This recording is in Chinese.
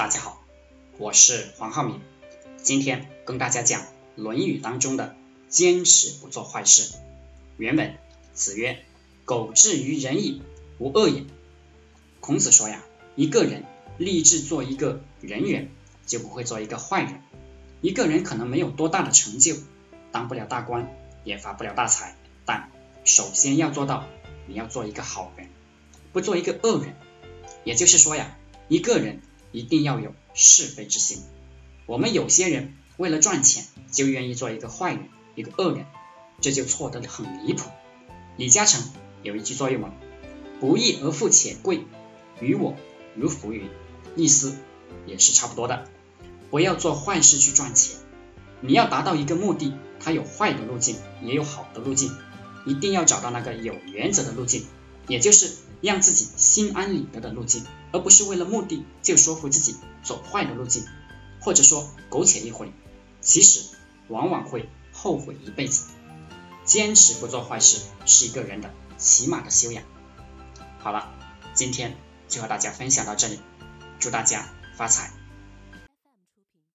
大家好，我是黄浩明，今天跟大家讲《论语》当中的“坚持不做坏事”。原文：子曰：“苟志于仁矣，无恶也。”孔子说呀，一个人立志做一个人人，就不会做一个坏人。一个人可能没有多大的成就，当不了大官，也发不了大财，但首先要做到，你要做一个好人，不做一个恶人。也就是说呀，一个人一定要有是非之心。我们有些人为了赚钱，就愿意做一个坏人，一个恶人，这就错得很离谱。李嘉诚有一句座右铭：“不义而富且贵，于我如浮云。”意思也是差不多的。不要做坏事去赚钱。你要达到一个目的，它有坏的路径，也有好的路径，一定要找到那个有原则的路径，也就是。让自己心安理得的路径，而不是为了目的就说服自己走坏的路径，或者说苟且一回，其实往往会后悔一辈子。坚持不做坏事是一个人的起码的修养。好了，今天就和大家分享到这里，祝大家发财。